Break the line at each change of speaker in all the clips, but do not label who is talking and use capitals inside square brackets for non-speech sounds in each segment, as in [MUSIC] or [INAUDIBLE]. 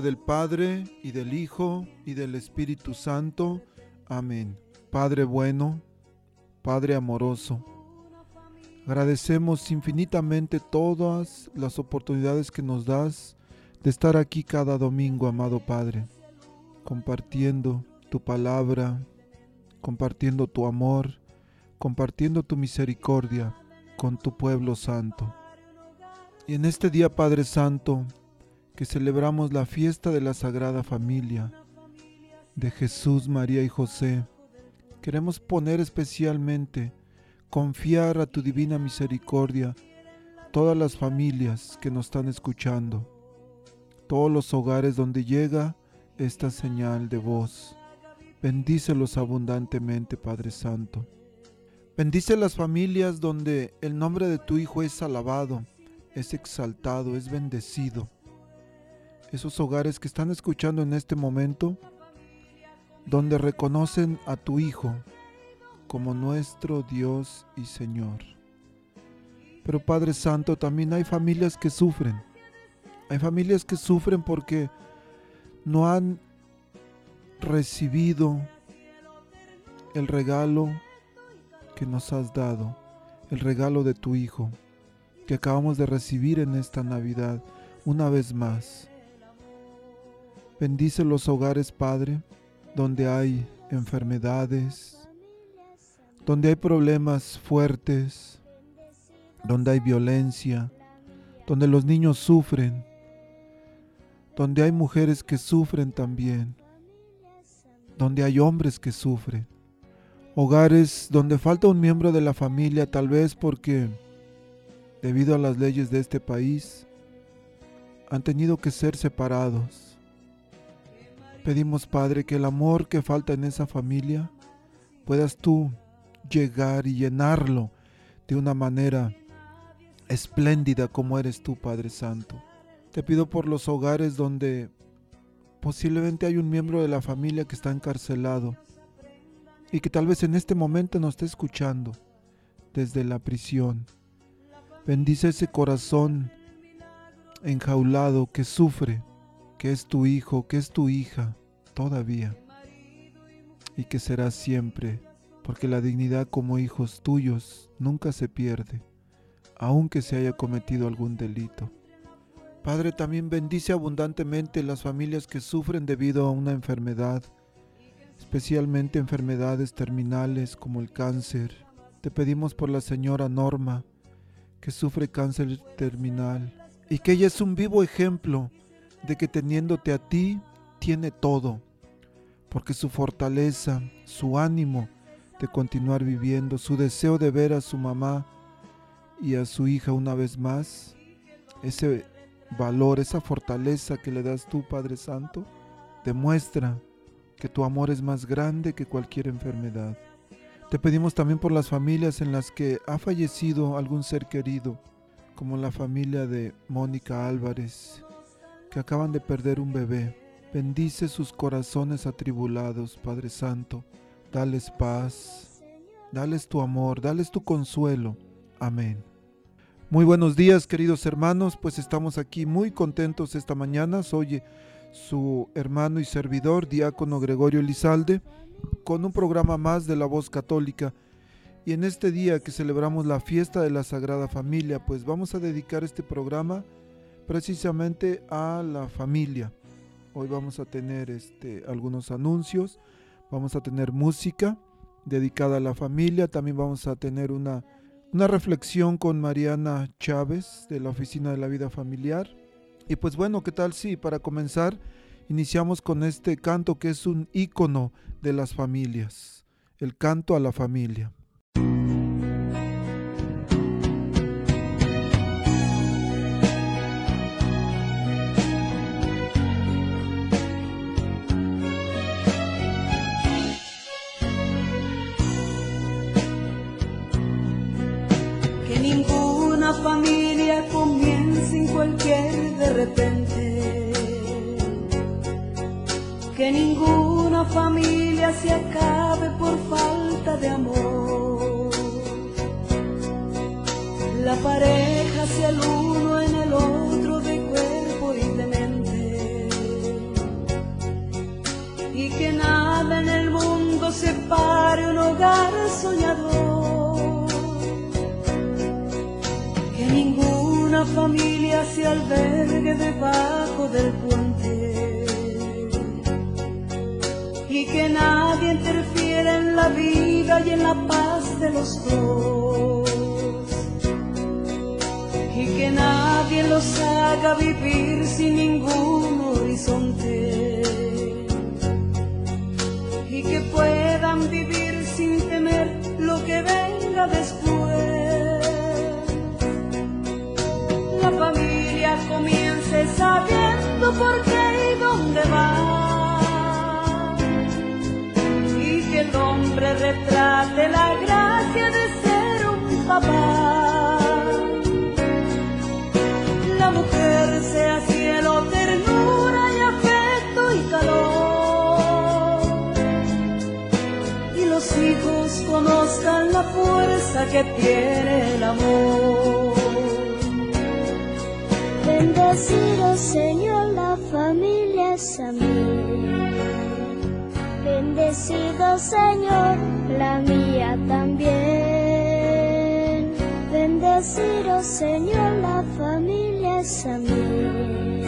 Del Padre y del Hijo y del Espíritu Santo. Amén. Padre bueno, Padre amoroso, agradecemos infinitamente todas las oportunidades que nos das de estar aquí cada domingo, amado Padre, compartiendo tu palabra, compartiendo tu amor, compartiendo tu misericordia con tu pueblo santo. Y en este día, Padre Santo, que celebramos la fiesta de la Sagrada Familia de Jesús, María y José, queremos poner especialmente, confiar a tu divina misericordia todas las familias que nos están escuchando, todos los hogares donde llega esta señal de voz. Bendícelos abundantemente, Padre Santo. Bendice las familias donde el nombre de tu Hijo es alabado, es exaltado, es bendecido esos hogares que están escuchando en este momento, donde reconocen a tu Hijo como nuestro Dios y Señor. Pero Padre Santo, también hay familias que sufren. Hay familias que sufren porque no han recibido el regalo que nos has dado, el regalo de tu Hijo, que acabamos de recibir en esta Navidad una vez más. Bendice los hogares, Padre, donde hay enfermedades, donde hay problemas fuertes, donde hay violencia, donde los niños sufren, donde hay mujeres que sufren también, donde hay hombres que sufren. Hogares donde falta un miembro de la familia, tal vez porque, debido a las leyes de este país, han tenido que ser separados Pedimos, Padre, que el amor que falta en esa familia puedas tú llegar y llenarlo de una manera espléndida como eres tú, Padre Santo. Te pido por los hogares donde posiblemente hay un miembro de la familia que está encarcelado y que tal vez en este momento nos esté escuchando desde la prisión. Bendice ese corazón enjaulado que sufre que es tu hijo, que es tu hija todavía y que será siempre, porque la dignidad como hijos tuyos nunca se pierde, aunque se haya cometido algún delito. Padre, también bendice abundantemente las familias que sufren debido a una enfermedad, especialmente enfermedades terminales como el cáncer. Te pedimos por la señora Norma, que sufre cáncer terminal, y que ella es un vivo ejemplo de que teniéndote a ti tiene todo, porque su fortaleza, su ánimo de continuar viviendo, su deseo de ver a su mamá y a su hija una vez más, ese valor, esa fortaleza que le das tú, Padre Santo, demuestra que tu amor es más grande que cualquier enfermedad. Te pedimos también por las familias en las que ha fallecido algún ser querido, como la familia de Mónica Álvarez, que acaban de perder un bebé. Bendice sus corazones atribulados, Padre Santo. Dales paz, dales tu amor, dales tu consuelo. Amén. Muy buenos días, queridos hermanos, pues estamos aquí muy contentos esta mañana. Soy su hermano y servidor, diácono Gregorio Lizalde, con un programa más de la voz católica. Y en este día que celebramos la fiesta de la Sagrada Familia, pues vamos a dedicar este programa precisamente a la familia. Hoy vamos a tener este, algunos anuncios, vamos a tener música dedicada a la familia, también vamos a tener una, una reflexión con Mariana Chávez de la Oficina de la Vida Familiar. Y pues bueno, ¿qué tal? Sí, para comenzar, Iniciamos con este canto que es un ícono de las familias, el canto a la familia.
Que ninguna familia se acabe por falta de amor. La pareja sea el familia se albergue debajo del puente. Y que nadie interfiera en la vida y en la paz de los dos. Y que nadie los haga vivir sin ningún horizonte. Y que puedan vivir sin temer lo que venga después sabiendo por qué y dónde va. Y que el hombre retrate la gracia de ser un papá. La mujer sea cielo, ternura y afecto y calor. Y los hijos conozcan la fuerza que tiene el amor.
Bendecido Señor, la familia es mí. Bendecido Señor, la mía también. Bendecido Señor, la familia es mí.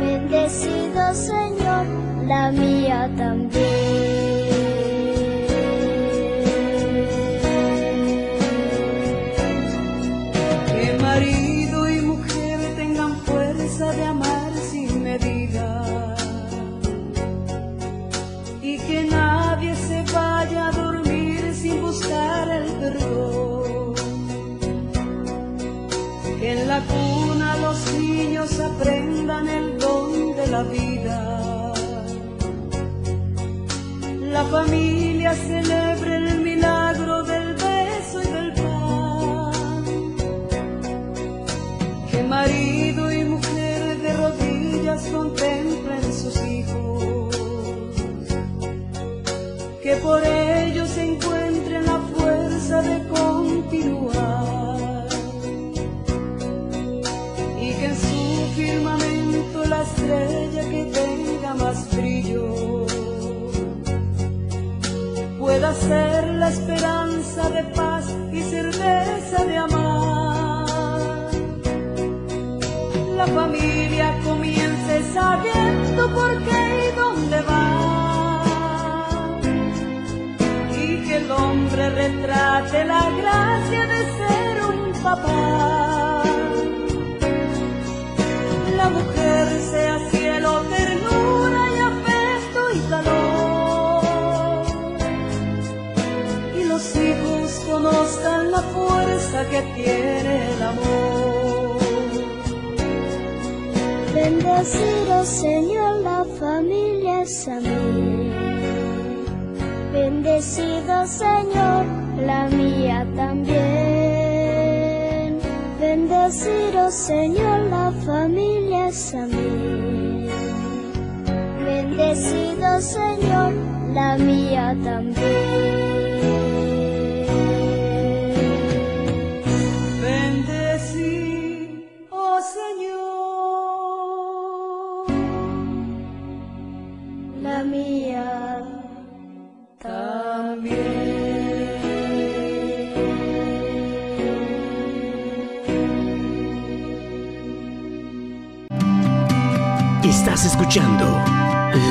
Bendecido Señor, la mía también.
Familia celebre el milagro del beso y del pan. Que marido y mujer de rodillas contemplen sus hijos. Que por pueda ser la esperanza de paz y certeza de amar. La familia comience sabiendo por qué y dónde va. Y que el hombre retrate la gracia de ser un papá. La mujer sea cielo, que tiene el amor.
Bendecido Señor, la familia es a. Bendecido Señor, la mía también. Bendecido Señor, la familia es a mí. Bendecido Señor, la mía también. Mía
Estás escuchando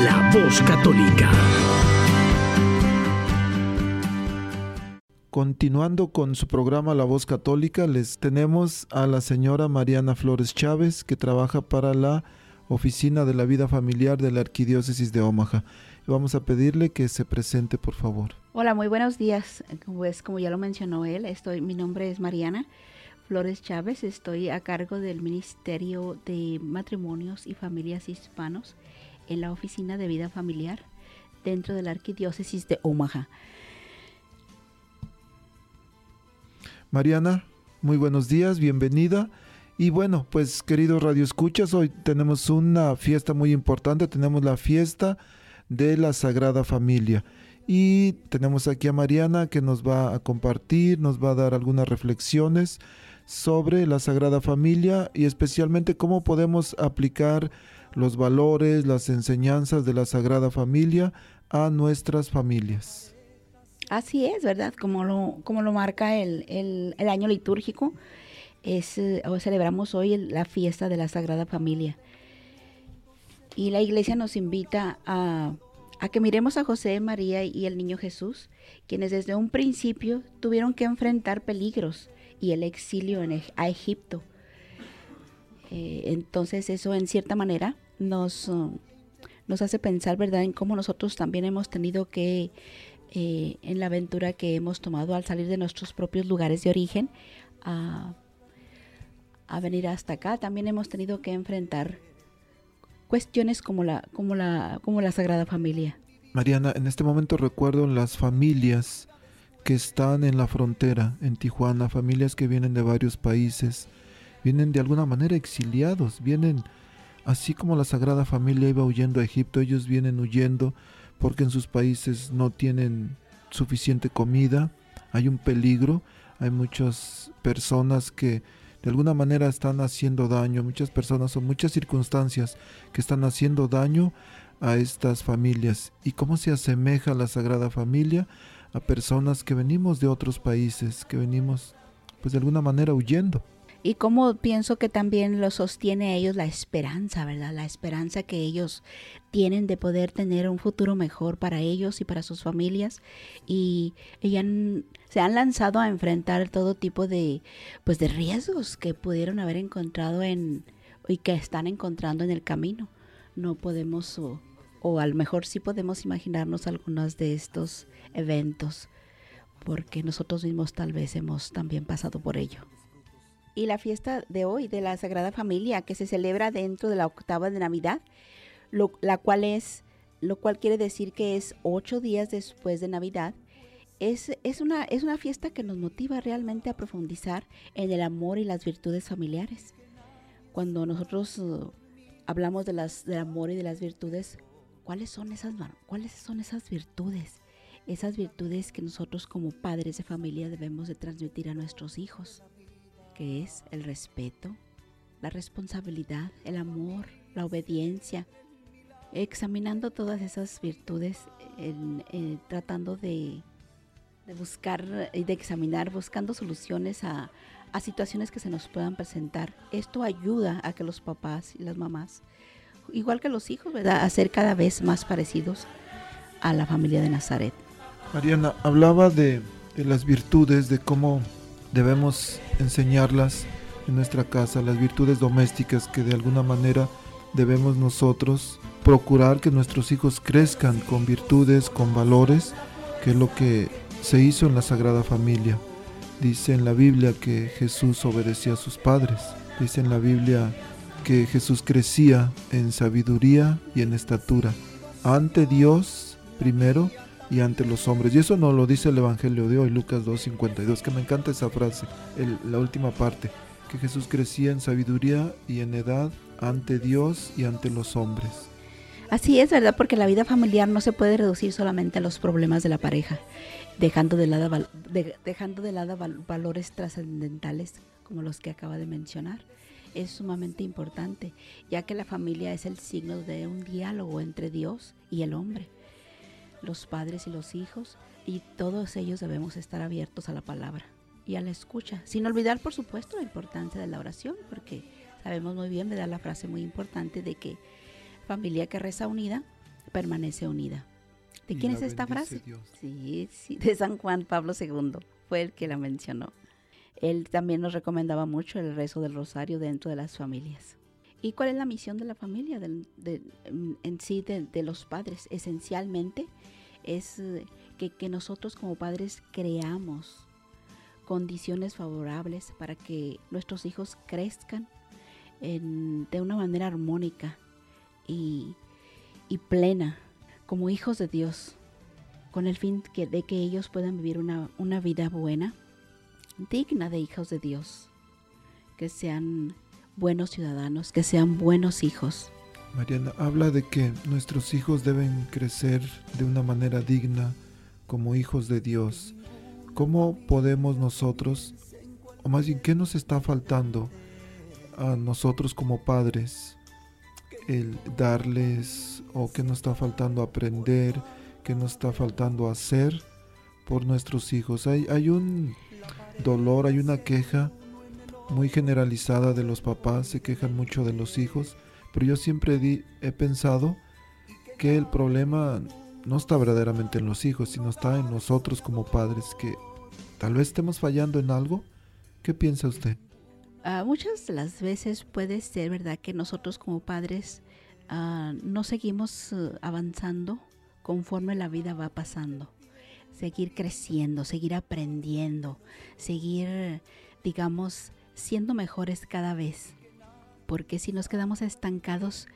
La Voz Católica.
Continuando con su programa La Voz Católica, les tenemos a la señora Mariana Flores Chávez, que trabaja para la Oficina de la Vida Familiar de la Arquidiócesis de Omaha. Vamos a pedirle que se presente, por favor.
Hola, muy buenos días. Pues como ya lo mencionó él, estoy, mi nombre es Mariana Flores Chávez. Estoy a cargo del Ministerio de Matrimonios y Familias Hispanos en la Oficina de Vida Familiar dentro de la Arquidiócesis de Omaha.
Mariana, muy buenos días, bienvenida. Y bueno, pues queridos radioescuchas, hoy tenemos una fiesta muy importante, tenemos la fiesta de la Sagrada Familia. Y tenemos aquí a Mariana que nos va a compartir, nos va a dar algunas reflexiones sobre la Sagrada Familia y especialmente cómo podemos aplicar los valores, las enseñanzas de la Sagrada Familia a nuestras familias.
Así es, ¿verdad? Como lo, como lo marca el, el año litúrgico es, eh, celebramos hoy la fiesta de la Sagrada Familia. Y la iglesia nos invita a, que miremos a José, María y el niño Jesús, quienes desde un principio tuvieron que enfrentar peligros y el exilio en, a Egipto. Eh, entonces eso en cierta manera nos, uh, nos hace pensar, ¿verdad?, en cómo nosotros también hemos tenido que, eh, en la aventura que hemos tomado al salir de nuestros propios lugares de origen, a a venir hasta acá, también hemos tenido que enfrentar cuestiones como la, como la, como la Sagrada Familia.
Mariana, en este momento recuerdo las familias que están en la frontera, en Tijuana, familias que vienen de varios países, vienen de alguna manera exiliados, vienen así como la Sagrada Familia iba huyendo a Egipto, ellos vienen huyendo porque en sus países no tienen suficiente comida, hay un peligro, hay muchas personas que de alguna manera están haciendo daño, muchas personas o muchas circunstancias que están haciendo daño a estas familias. ¿Y cómo se asemeja la Sagrada Familia a personas que venimos de otros países, que venimos pues de alguna manera huyendo?
Y cómo pienso que también lo sostiene ellos la esperanza, ¿verdad? La esperanza que ellos tienen de poder tener un futuro mejor para ellos y para sus familias y, se han lanzado a enfrentar todo tipo de pues de riesgos que pudieron haber encontrado en y que están encontrando en el camino. No podemos o, o a lo mejor sí podemos imaginarnos algunos de estos eventos porque nosotros mismos tal vez hemos también pasado por ello y la fiesta de hoy de la Sagrada Familia que se celebra dentro de la octava de Navidad, lo, la cual es, lo cual quiere decir que es ocho días después de Navidad. Es, es, una, es una fiesta que nos motiva realmente a profundizar en el amor y las virtudes familiares. Cuando nosotros uh, hablamos de las, del amor y de las virtudes, ¿cuáles son esas, cuáles son esas virtudes? Esas virtudes que nosotros como padres de familia debemos de transmitir a nuestros hijos que es el respeto, la responsabilidad, el amor, la obediencia, examinando todas esas virtudes, tratando de, buscar y de examinar, buscando soluciones a, situaciones que se nos puedan presentar. Esto ayuda a que los papás y las mamás, igual que los hijos, ¿verdad?, a ser cada vez más parecidos a la familia de Nazaret.
Mariana, hablaba de, de las virtudes, de cómo debemos enseñarlas en nuestra casa, las virtudes domésticas que de alguna manera debemos nosotros procurar que nuestros hijos crezcan con virtudes, con valores, que es lo que se hizo en la Sagrada Familia. Dice en la Biblia que Jesús obedecía a sus padres. Dice en la Biblia que Jesús crecía en sabiduría y en estatura. Ante Dios primero y ante los hombres. Y eso no lo dice el Evangelio de hoy, Lucas 2.52, que me encanta esa frase, la última parte, que Jesús crecía en sabiduría y en edad ante Dios y ante los hombres.
Así es, ¿verdad? Porque la vida familiar no se puede reducir solamente a los problemas de la pareja, dejando de lado, dejando de lado valores trascendentales como los que acaba de mencionar. Es sumamente importante, ya que la familia es el signo de un diálogo entre Dios y el hombre los padres y los hijos, y todos ellos debemos estar abiertos a la palabra y a la escucha, sin olvidar, por supuesto, la importancia de la oración, porque sabemos muy bien, me da la frase muy importante de que familia que reza unida, permanece unida. ¿De quién es esta frase? Sí, sí, de San Juan Pablo II, fue el que la mencionó. Él también nos recomendaba mucho el rezo del rosario dentro de las familias. ¿Y cuál es la misión de la familia de- en sí de, los padres? Esencialmente es eh, que, nosotros como padres creamos condiciones favorables para que nuestros hijos crezcan de una manera armónica y, y plena, como hijos de Dios, con el fin que, de que ellos puedan vivir una, una vida buena, digna de hijos de Dios, que sean buenos ciudadanos, que sean buenos hijos.
Mariana habla de que nuestros hijos deben crecer de una manera digna como hijos de Dios. ¿Cómo podemos nosotros, o más bien, qué nos está faltando a nosotros como padres, el darles, o qué nos está faltando aprender, qué nos está faltando hacer por nuestros hijos? Hay, hay un dolor, hay una queja muy generalizada de los papás, se quejan mucho de los hijos pero yo siempre di- he pensado que el problema no está verdaderamente en los hijos, sino está en nosotros como padres, que tal vez estemos fallando en algo. ¿Qué piensa usted?
Ah, muchas de las veces puede ser verdad que nosotros como padres ah, no seguimos eh, avanzando conforme la vida va pasando. Seguir creciendo, seguir aprendiendo, seguir, digamos, siendo mejores cada vez. Porque si nos quedamos estancados,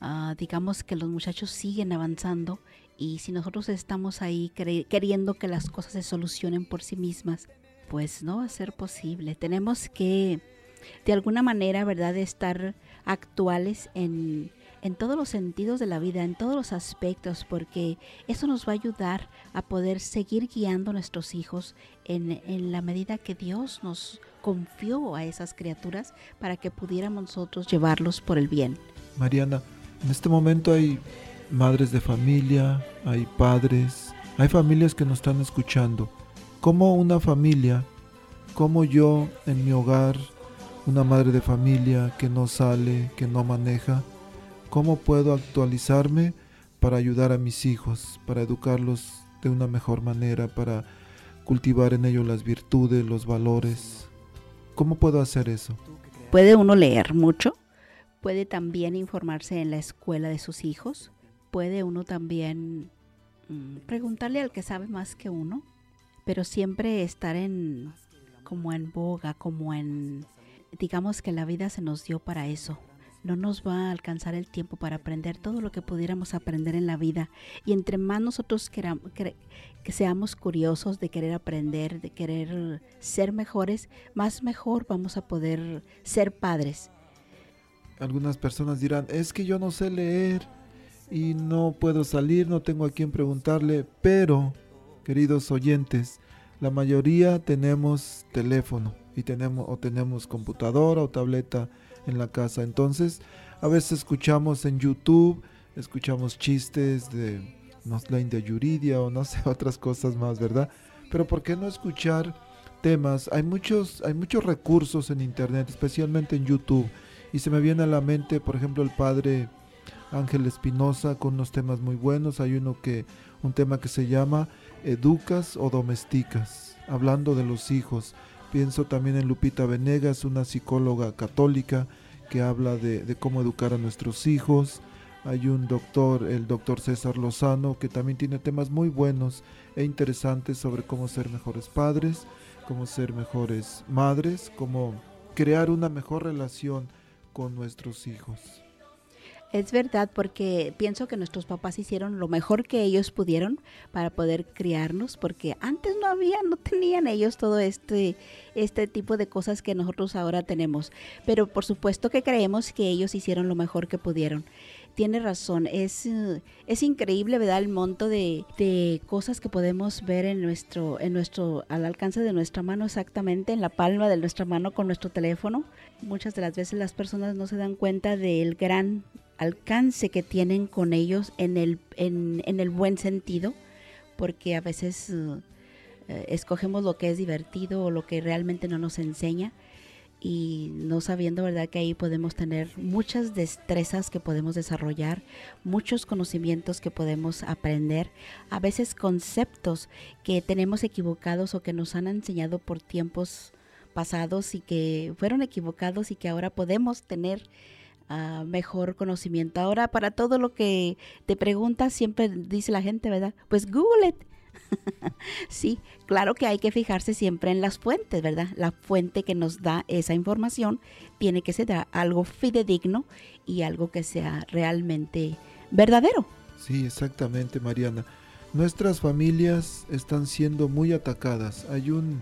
ah, digamos que los muchachos siguen avanzando y si nosotros estamos ahí queriendo que las cosas se solucionen por sí mismas, pues no va a ser posible. Tenemos que de alguna manera, ¿verdad?, de estar actuales en, en todos los sentidos de la vida, en todos los aspectos, porque eso nos va a ayudar a poder seguir guiando a nuestros hijos en, en la medida que Dios nos confió a esas criaturas para que pudiéramos nosotros llevarlos por el bien.
Mariana, en este momento hay madres de familia, hay padres, hay familias que nos están escuchando. ¿Cómo una familia, como yo en mi hogar, una madre de familia que no sale, que no maneja, cómo puedo actualizarme para ayudar a mis hijos, para educarlos de una mejor manera, para cultivar en ellos las virtudes, los valores? ¿Cómo puedo hacer eso?
Puede uno leer mucho, puede también informarse en la escuela de sus hijos, puede uno también mm, preguntarle al que sabe más que uno, pero siempre estar en como en boga, como en digamos que la vida se nos dio para eso. No nos va a alcanzar el tiempo para aprender todo lo que pudiéramos aprender en la vida. Y entre más nosotros queram- cre- que seamos curiosos de querer aprender, de querer ser mejores, más mejor vamos a poder ser padres.
Algunas personas dirán, es que yo no sé leer y no puedo salir, no tengo a quien preguntarle, pero, queridos oyentes, la mayoría tenemos teléfono y tenemos o tenemos computadora o tableta en la casa. Entonces, a veces escuchamos en YouTube, escuchamos chistes de de Yuridia o no [LAUGHS] sé, otras cosas más, ¿verdad? Pero ¿por qué no escuchar temas? Hay muchos, hay muchos recursos en internet, especialmente en YouTube. Y se me viene a la mente, por ejemplo, el padre Ángel Espinosa con unos temas muy buenos. Hay uno que, un tema que se llama Educas o Domesticas, hablando de los hijos. Pienso también en Lupita Venegas, una psicóloga católica que habla de, cómo educar a nuestros hijos. Hay un doctor, el doctor César Lozano, que también tiene temas muy buenos e interesantes sobre cómo ser mejores padres, cómo ser mejores madres, cómo crear una mejor relación con nuestros hijos.
Es verdad, porque pienso que nuestros papás hicieron lo mejor que ellos pudieron para poder criarnos, porque antes no había, no tenían ellos todo este, este tipo de cosas que nosotros ahora tenemos. Pero por supuesto que creemos que ellos hicieron lo mejor que pudieron. Tiene razón, es, eh, es increíble, ¿verdad? El monto de, de cosas que podemos ver en nuestro, en nuestro, al alcance de nuestra mano exactamente, en la palma de nuestra mano con nuestro teléfono. Muchas de las veces las personas no se dan cuenta del gran alcance que tienen con ellos en el, en, en el buen sentido, porque a veces uh, eh, escogemos lo que es divertido o lo que realmente no nos enseña y no sabiendo verdad que ahí podemos tener muchas destrezas que podemos desarrollar, muchos conocimientos que podemos aprender, a veces conceptos que tenemos equivocados o que nos han enseñado por tiempos pasados y que fueron equivocados y que ahora podemos tener ah, mejor conocimiento. Ahora, para todo lo que te preguntas, siempre dice la gente, ¿verdad? Pues Google it. [LAUGHS] sí, claro que hay que fijarse siempre en las fuentes, ¿verdad? La fuente que nos da esa información tiene que ser algo fidedigno y algo que sea realmente verdadero.
Sí, exactamente, Mariana. Nuestras familias están siendo muy atacadas. Hay un...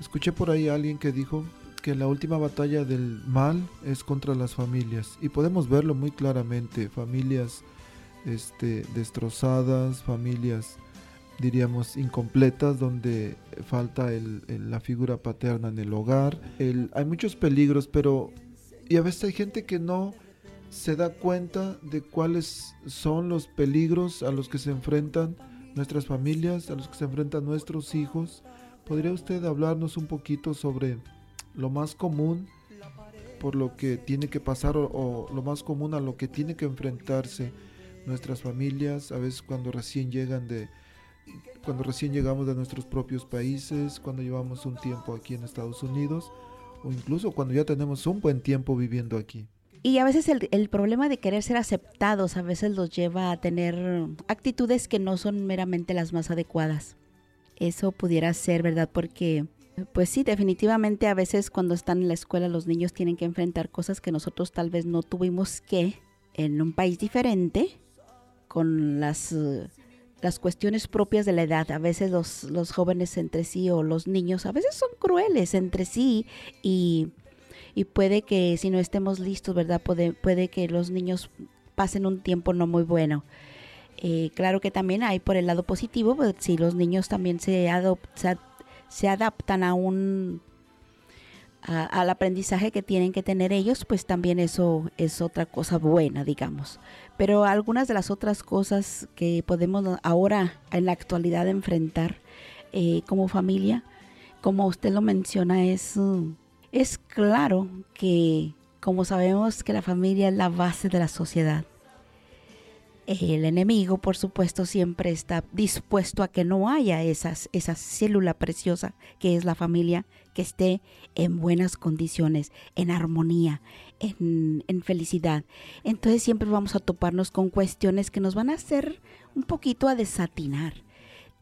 Escuché por ahí a alguien que dijo que la última batalla del mal es contra las familias. Y podemos verlo muy claramente. Familias este, destrozadas, familias diríamos incompletas donde falta la figura paterna en el hogar. hay muchos peligros, pero y a veces hay gente que no se da cuenta de cuáles son los peligros a los que se enfrentan nuestras familias, a los que se enfrentan nuestros hijos. ¿Podría usted hablarnos un poquito sobre lo más común por lo que tiene que pasar o, lo más común a lo que tiene que enfrentarse nuestras familias, a veces cuando recién llegan de cuando recién llegamos de nuestros propios países, cuando llevamos un tiempo aquí en Estados Unidos o incluso cuando ya tenemos un buen tiempo viviendo aquí.
Y a veces el, el, problema de querer ser aceptados a veces los lleva a tener actitudes que no son meramente las más adecuadas. Eso pudiera ser, ¿verdad? Porque, pues sí, definitivamente a veces cuando están en la escuela los niños tienen que enfrentar cosas que nosotros tal vez no tuvimos que en un país diferente, con las, las cuestiones propias de la edad. A veces los, los jóvenes entre sí o los niños a veces son crueles entre sí y y puede que si no estemos listos, ¿verdad? Puede, puede que los niños pasen un tiempo no muy bueno. Eh, claro que también hay por el lado positivo, pues, si los niños también se, se, adaptan a un al aprendizaje que tienen que tener ellos, pues también eso es otra cosa buena, digamos. Pero algunas de las otras cosas que podemos ahora en la actualidad enfrentar eh, como familia, como usted lo menciona, es es claro que, como sabemos que la familia es la base de la sociedad, el enemigo, por supuesto, siempre está dispuesto a que no haya esa célula preciosa que es la familia, que esté en buenas condiciones, en armonía, en, en, felicidad. Entonces siempre vamos a toparnos con cuestiones que nos van a hacer un poquito a desatinar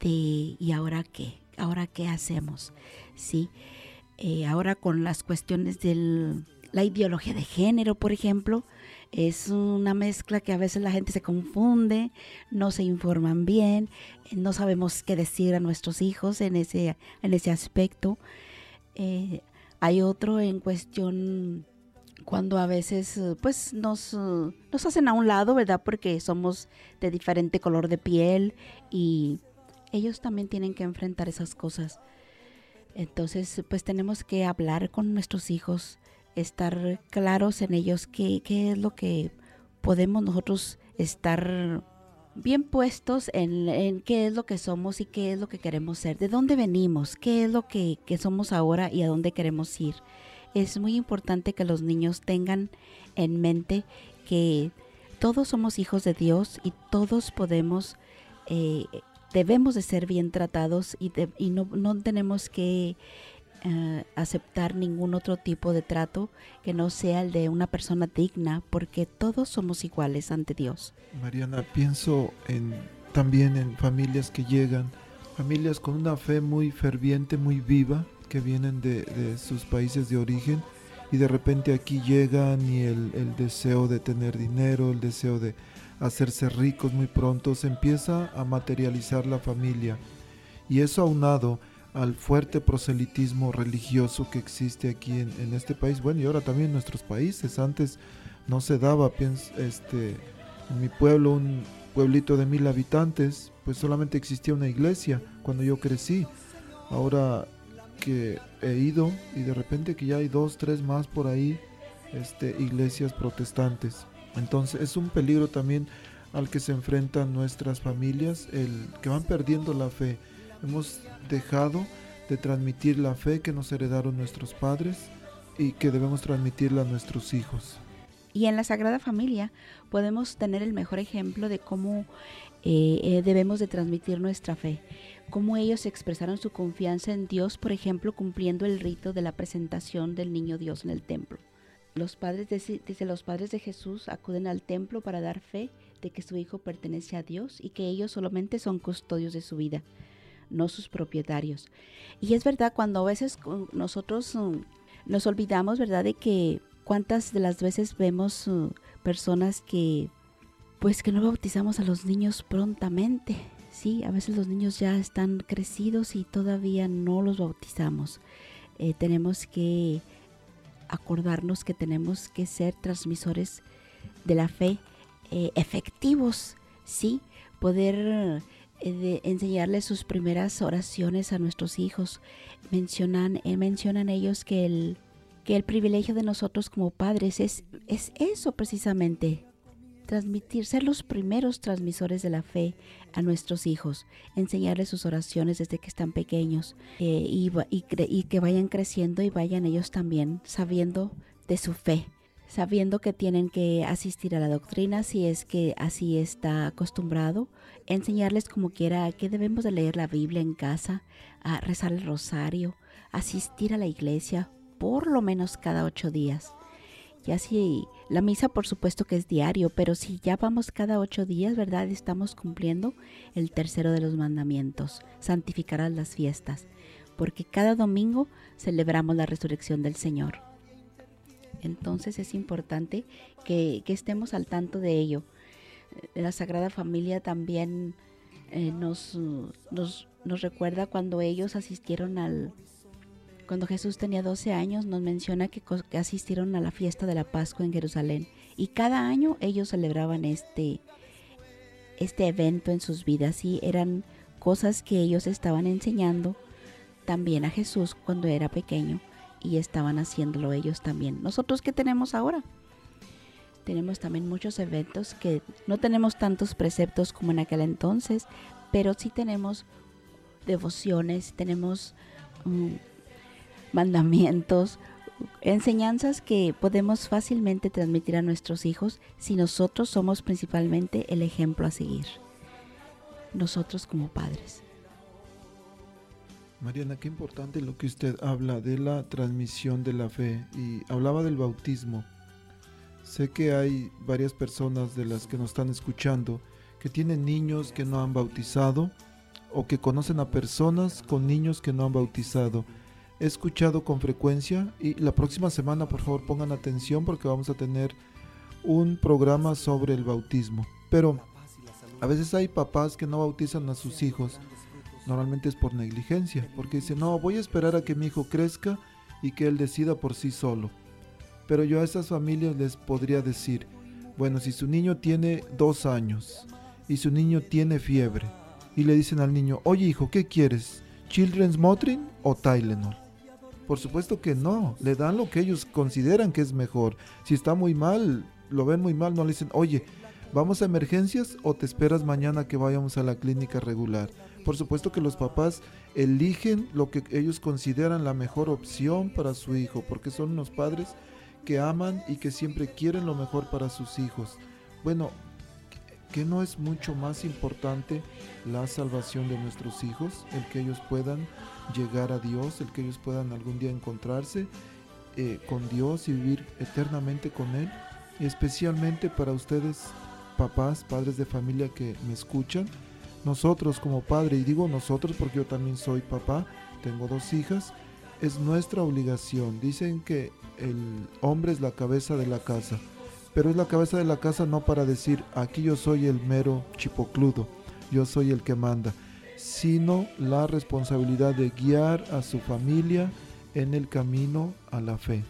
de ¿y ahora qué? ¿Ahora qué hacemos? ¿Sí? Eh, ahora con las cuestiones de la ideología de género, por ejemplo, es una mezcla que a veces la gente se confunde, no se informan bien, no sabemos qué decir a nuestros hijos en ese, en ese aspecto. Eh, hay otro en cuestión cuando a veces pues nos, nos hacen a un lado, ¿verdad? Porque somos de diferente color de piel y ellos también tienen que enfrentar esas cosas. Entonces, pues tenemos que hablar con nuestros hijos, estar claros en ellos qué, qué es lo que podemos nosotros estar bien puestos en, qué es lo que somos y qué es lo que queremos ser, de dónde venimos, qué es lo que, que somos ahora y a dónde queremos ir. Es muy importante que los niños tengan en mente que todos somos hijos de Dios y todos podemos eh, debemos de ser bien tratados y, y no, no, tenemos que eh, aceptar ningún otro tipo de trato que no sea el de una persona digna, porque todos somos iguales ante Dios.
Mariana, pienso en, también en familias que llegan, familias con una fe muy ferviente, muy viva, que vienen de, sus países de origen y de repente aquí llegan y el, el deseo de tener dinero, el deseo de hacerse ricos muy pronto, se empieza a materializar la familia. Y eso aunado al fuerte proselitismo religioso que existe aquí en, este país, bueno, y ahora también en nuestros países. Antes no se daba, este, en mi pueblo, un pueblito de mil habitantes, pues solamente existía una iglesia cuando yo crecí. Ahora que he ido y de repente que ya hay dos, tres más por ahí, este, iglesias protestantes. Entonces es un peligro también al que se enfrentan nuestras familias, el que van perdiendo la fe. Hemos dejado de transmitir la fe que nos heredaron nuestros padres y que debemos transmitirla a nuestros hijos.
Y en la Sagrada Familia podemos tener el mejor ejemplo de cómo eh, eh, debemos de transmitir nuestra fe, cómo ellos expresaron su confianza en Dios, por ejemplo, cumpliendo el rito de la presentación del niño Dios en el templo Los padres dice, los padres de Jesús acuden al templo para dar fe de que su hijo pertenece a Dios y que ellos solamente son custodios de su vida, no sus propietarios. Y es verdad, cuando a veces nosotros mm, nos olvidamos, ¿verdad?, de que cuántas de las veces vemos uh, personas que, pues que no bautizamos a los niños prontamente. Sí, a veces los niños ya están crecidos y todavía no los bautizamos. Eh, tenemos que acordarnos que tenemos que ser transmisores de la fe eh, efectivos, ¿sí? Poder eh, enseñarles sus primeras oraciones a nuestros hijos. Mencionan, eh, mencionan ellos que el, que el privilegio de nosotros como padres es, es eso precisamente, transmitir, ser los primeros transmisores de la fe a nuestros hijos, enseñarles sus oraciones desde que están pequeños y, y, que vayan creciendo y vayan ellos también sabiendo de su fe sabiendo que tienen que asistir a la doctrina si es que así está acostumbrado, enseñarles como quiera que debemos de leer la Biblia en casa, a rezar el rosario, asistir a la iglesia por lo menos cada ocho días. Y así, la misa por supuesto que es diario, pero si ya vamos cada ocho días, ¿verdad? Estamos cumpliendo el tercero de los mandamientos, santificarás las fiestas, porque cada domingo celebramos la resurrección del Señor. Entonces es importante que, estemos al tanto de ello. La Sagrada Familia también eh, nos, nos, recuerda cuando ellos asistieron al... Cuando Jesús tenía 12 años, nos menciona que, que asistieron a la fiesta de la Pascua en Jerusalén. Y cada año ellos celebraban este, este evento en sus vidas y eran cosas que ellos estaban enseñando también a Jesús cuando era pequeño y estaban haciéndolo ellos también. Nosotros qué tenemos ahora? Tenemos también muchos eventos que no tenemos tantos preceptos como en aquel entonces, pero sí tenemos devociones, tenemos mm, mandamientos, enseñanzas que podemos fácilmente transmitir a nuestros hijos si nosotros somos principalmente el ejemplo a seguir. Nosotros como padres.
Mariana, qué importante lo que usted habla de la transmisión de la fe y hablaba del bautismo. Sé que hay varias personas de las que nos están escuchando que tienen niños que no han bautizado o que conocen a personas con niños que no han bautizado. He escuchado con frecuencia y la próxima semana por favor pongan atención porque vamos a tener un programa sobre el bautismo. Pero a veces hay papás que no bautizan a sus hijos normalmente es por negligencia, porque dice, no, voy a esperar a que mi hijo crezca y que él decida por sí solo. Pero yo a esas familias les podría decir, bueno, si su niño tiene dos años y su niño tiene fiebre y le dicen al niño, oye hijo, ¿qué quieres? ¿Children's Motrin o Tylenol? Por supuesto que no, le dan lo que ellos consideran que es mejor. Si está muy mal, lo ven muy mal, no le dicen, oye, ¿vamos a emergencias o te esperas mañana que vayamos a la clínica regular? Por supuesto que los papás eligen lo que ellos consideran la mejor opción para su hijo, porque son unos padres que aman y que siempre quieren lo mejor para sus hijos. Bueno, ¿qué no es mucho más importante la salvación de nuestros hijos? El que ellos puedan llegar a Dios, el que ellos puedan algún día encontrarse eh, con Dios y vivir eternamente con Él. Especialmente para ustedes, papás, padres de familia que me escuchan, nosotros como padre, y digo nosotros porque yo también soy papá, tengo dos hijas, es nuestra obligación. Dicen que el hombre es la cabeza de la casa, pero es la cabeza de la casa no para decir aquí yo soy el mero chipocludo, yo soy el que manda, sino la responsabilidad de guiar a su familia en el camino a la fe,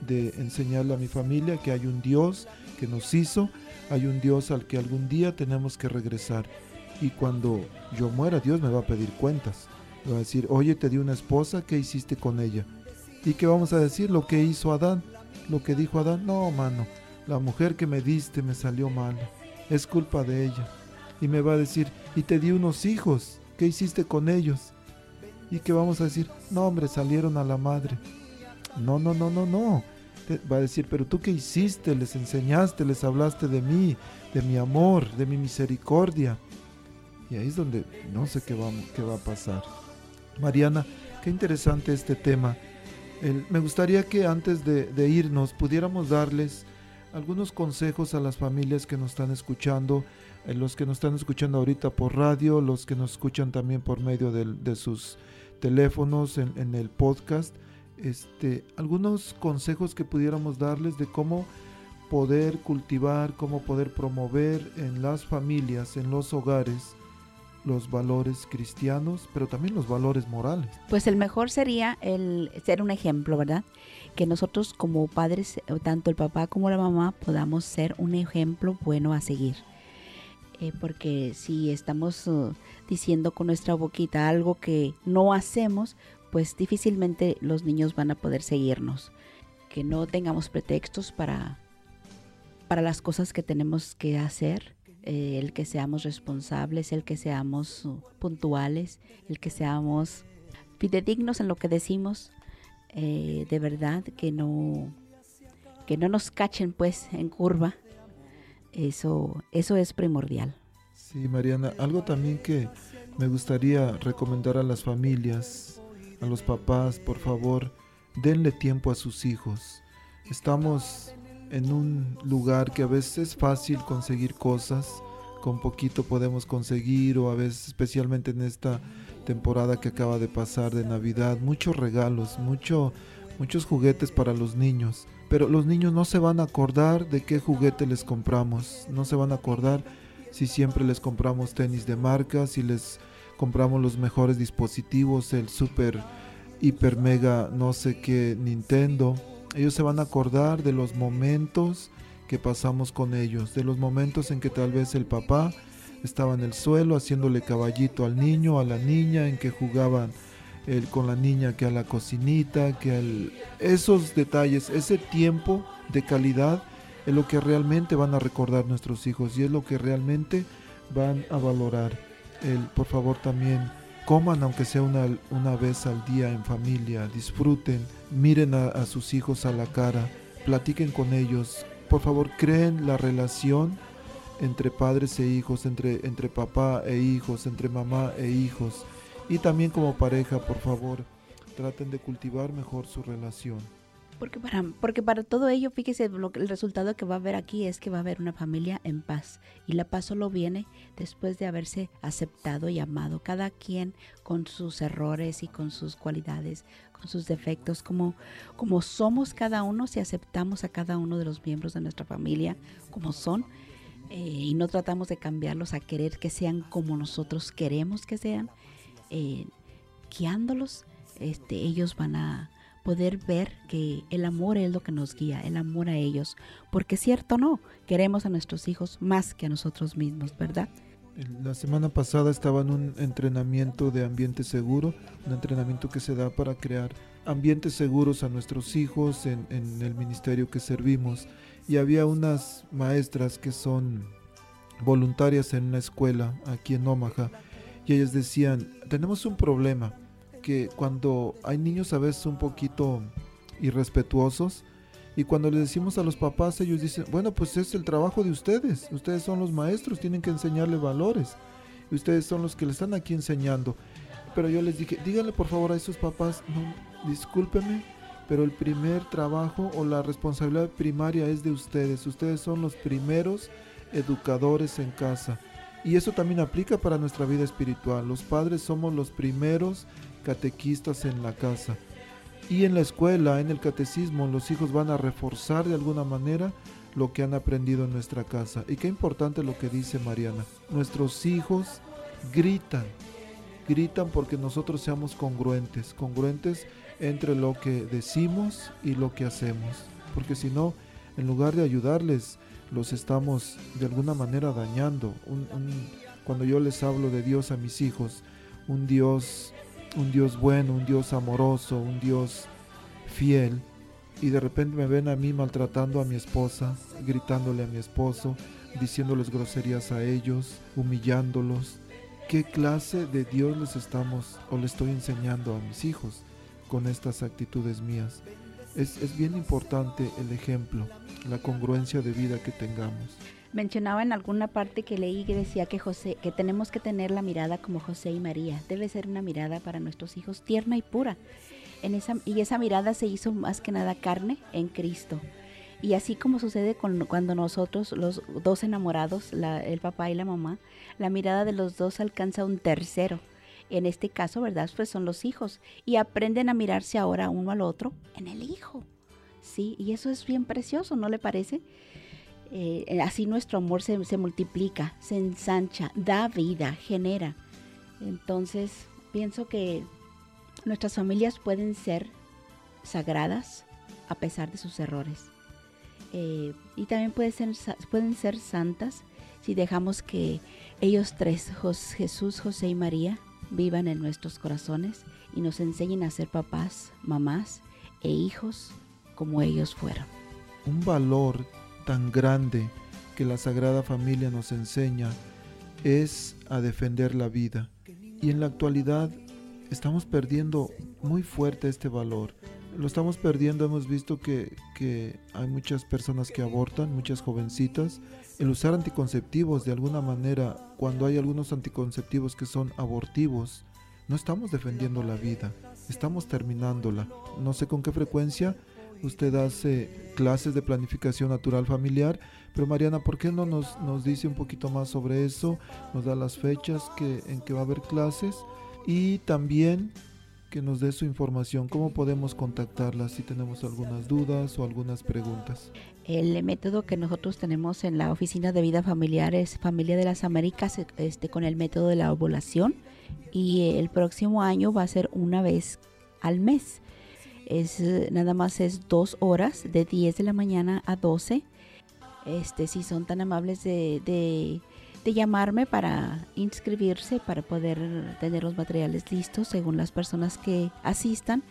de enseñarle a mi familia que hay un Dios que nos hizo, hay un Dios al que algún día tenemos que regresar y cuando yo muera, Dios me va a pedir cuentas. Me va a decir, oye, te di una esposa, ¿qué hiciste con ella? ¿Y qué vamos a decir? Lo que hizo Adán. Lo que dijo Adán, no, mano, la mujer que me diste me salió mal. Es culpa de ella. Y me va a decir, y te di unos hijos, ¿qué hiciste con ellos? ¿Y qué vamos a decir? No, hombre, salieron a la madre. No, no, no, no, no. va a decir, pero tú qué hiciste, les enseñaste, les hablaste de mí, de mi amor, de mi misericordia. Y ahí es donde no sé qué va, qué va a pasar. Mariana, qué interesante este tema. Me gustaría que antes de, de irnos pudiéramos darles algunos consejos a las familias que nos están escuchando, eh, los que nos están escuchando ahorita por radio, los que nos escuchan también por medio del- de sus teléfonos en, en el podcast. Este, algunos consejos que pudiéramos darles de cómo poder cultivar, cómo poder promover en las familias, en los hogares, los valores cristianos, pero también los valores morales.
Pues el mejor sería el ser un ejemplo, ¿verdad? Que nosotros como padres, eh, tanto el papá como la mamá, podamos ser un ejemplo bueno a seguir. Eh, porque si estamos uh, diciendo con nuestra boquita algo que no hacemos, pues difícilmente los niños van a poder seguirnos. Que no tengamos pretextos para, para las cosas que tenemos que hacer, eh, el que seamos responsables, el que seamos uh, puntuales, el que seamos fidedignos en lo que decimos, eh, de verdad que no que no nos cachen pues en curva. Eso eso es primordial.
Sí, Mariana, algo también que me gustaría recomendar a las familias, a los papás, por favor, denle tiempo a sus hijos. Estamos en un lugar que a veces es fácil conseguir cosas, con poquito podemos conseguir, o a veces, especialmente en esta temporada que acaba de pasar de Navidad, muchos regalos, mucho, muchos juguetes para los niños. Pero los niños no se van a acordar de qué juguete les compramos, no se van a acordar si siempre les compramos tenis de marca, si les compramos los mejores dispositivos, el super, hiper, mega, no sé qué, Nintendo. Ellos se van a acordar de los momentos que pasamos con ellos, de los momentos en que tal vez el papá estaba en el suelo haciéndole caballito al niño, a la niña, en que jugaban el, con la niña que a la cocinita, que al, esos detalles, ese tiempo de calidad es lo que realmente van a recordar nuestros hijos y es lo que realmente van a valorar. Por favor también coman aunque sea una, una vez al día en familia, disfruten, miren a, sus hijos a la cara, platiquen con ellos, por favor creen la relación entre padres e hijos, entre, entre papá e hijos, entre mamá e hijos. Y también como pareja, por favor, traten de cultivar mejor su relación.
Porque para, porque para todo ello, fíjese, lo el resultado que va a haber aquí es que va a haber una familia en paz. Y la paz solo viene después de haberse aceptado y amado, cada quien con sus errores y con sus cualidades, con sus defectos, como, como somos cada uno, si aceptamos a cada uno de los miembros de nuestra familia como son, eh, y no tratamos de cambiarlos a querer que sean como nosotros queremos que sean, eh, guiándolos, este, ellos van a poder ver que el amor es lo que nos guía, el amor a ellos, porque cierto no, queremos a nuestros hijos más que a nosotros mismos, ¿verdad?
La semana pasada estaba en un entrenamiento de ambiente seguro, un entrenamiento que se da para crear ambientes seguros a nuestros hijos en, en el ministerio que servimos. Y había unas maestras que son voluntarias en una escuela aquí en Omaha y ellas decían, tenemos un problema, que cuando hay niños a veces un poquito irrespetuosos, y cuando les decimos a los papás, ellos dicen, bueno, pues es el trabajo de ustedes. Ustedes son los maestros, tienen que enseñarle valores. Y ustedes son los que le están aquí enseñando. Pero yo les dije, díganle por favor a esos papás, no, discúlpeme, pero el primer trabajo o la responsabilidad primaria es de ustedes. Ustedes son los primeros educadores en casa. Y eso también aplica para nuestra vida espiritual. Los padres somos los primeros catequistas en la casa. Y en la escuela, en el catecismo, los hijos van a reforzar de alguna manera lo que han aprendido en nuestra casa. Y qué importante lo que dice Mariana. Nuestros hijos gritan, gritan porque nosotros seamos congruentes, congruentes entre lo que decimos y lo que hacemos. Porque si no, en lugar de ayudarles, los estamos de alguna manera dañando. Un- cuando yo les hablo de Dios a mis hijos, un Dios un Dios bueno, un Dios amoroso, un Dios fiel, y de repente me ven a mí maltratando a mi esposa, gritándole a mi esposo, diciéndoles groserías a ellos, humillándolos. ¿Qué clase de Dios les estamos o le estoy enseñando a mis hijos con estas actitudes mías? Es, es bien importante el ejemplo, la congruencia de vida que tengamos.
Mencionaba en alguna parte que leí que decía que José, que tenemos que tener la mirada como José y María. Debe ser una mirada para nuestros hijos tierna y pura. Y esa mirada se hizo más que nada carne en Cristo. Y así como sucede cuando nosotros, los dos enamorados, el papá y la mamá, la mirada de los dos alcanza un tercero. En este caso, ¿verdad? Pues son los hijos. Y aprenden a mirarse ahora uno al otro en el hijo. Sí, y eso es bien precioso, ¿no le parece? Eh, así nuestro amor se, multiplica, se ensancha, da vida, genera. Entonces, pienso que nuestras familias pueden ser sagradas a pesar de sus errores. Eh, y también pueden ser, santas si dejamos que ellos tres, Jesús, José y María, vivan en nuestros corazones y nos enseñen a ser papás, mamás e hijos como ellos fueron.
Un valor tan grande que la Sagrada Familia nos enseña es a defender la vida. Y en la actualidad estamos perdiendo muy fuerte este valor. Lo estamos perdiendo, hemos visto que, hay muchas personas que abortan, muchas jovencitas. El usar anticonceptivos de alguna manera, cuando hay algunos anticonceptivos que son abortivos, no estamos defendiendo la vida, estamos terminándola. No sé con qué frecuencia usted hace clases de planificación natural familiar, pero Mariana, ¿por qué no nos, nos dice un poquito más sobre eso? Nos da las fechas que, en que va a haber clases y también que nos dé su información, cómo podemos contactarla si tenemos algunas dudas o algunas preguntas.
El método que nosotros tenemos en la Oficina de Vida Familiar es Familia de las Américas este, con el método de la ovulación y el próximo año va a ser una vez al mes. Es, nada más es dos horas de 10 de la mañana a 12. Este, si son tan amables de de llamarme para inscribirse, para poder tener los materiales listos según las personas que asistan.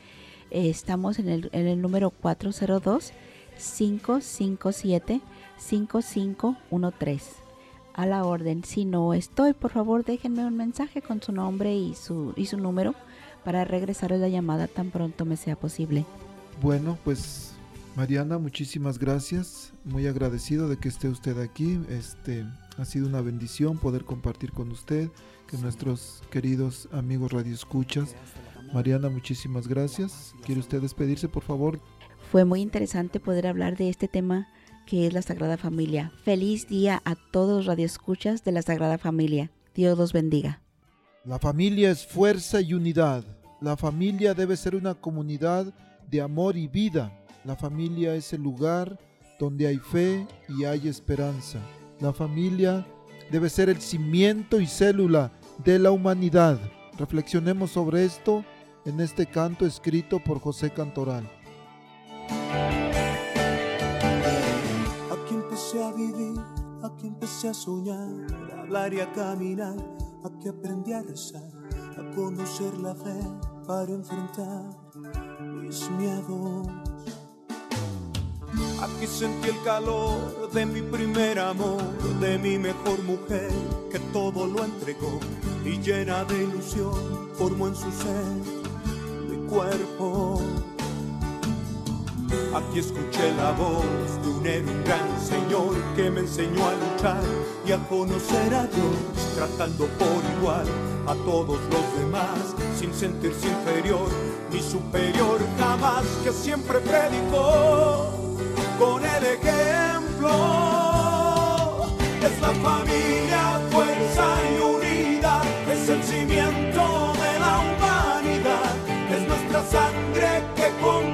Eh, estamos en el, en el número 402-557-5513. A la orden. Si no estoy, por favor déjenme un mensaje con su nombre y su, y su número para regresar a la llamada tan pronto me sea posible.
Bueno, pues Mariana, muchísimas gracias. Muy agradecido de que esté usted aquí. Este, ha sido una bendición poder compartir con usted, que nuestros queridos amigos radioescuchas. Mariana, muchísimas gracias. ¿Quiere usted despedirse, por favor?
Fue muy interesante poder hablar de este tema que es la Sagrada Familia. Feliz día a todos radioescuchas de la Sagrada Familia. Dios los bendiga.
La familia es fuerza y unidad. La familia debe ser una comunidad de amor y vida. La familia es el lugar donde hay fe y hay esperanza. La familia debe ser el cimiento y célula de la humanidad. Reflexionemos sobre esto en este canto escrito por José Cantoral.
Aquí empecé a vivir, aquí empecé a soñar, a hablar y a caminar, aquí aprendí a rezar, a conocer la fe para enfrentar mis miedos. Aquí sentí el calor de mi primer amor, de mi mejor mujer, que todo lo entregó y llena de ilusión formó en su ser mi cuerpo. Aquí escuché la voz de un héroe, un gran señor que me enseñó a luchar y a conocer a Dios, tratando por igual a todos los demás, sin sentirse inferior ni superior jamás, que siempre predicó con el ejemplo. Es la familia, fuerza y unidad, es el cimiento de la humanidad, es nuestra sangre que continuará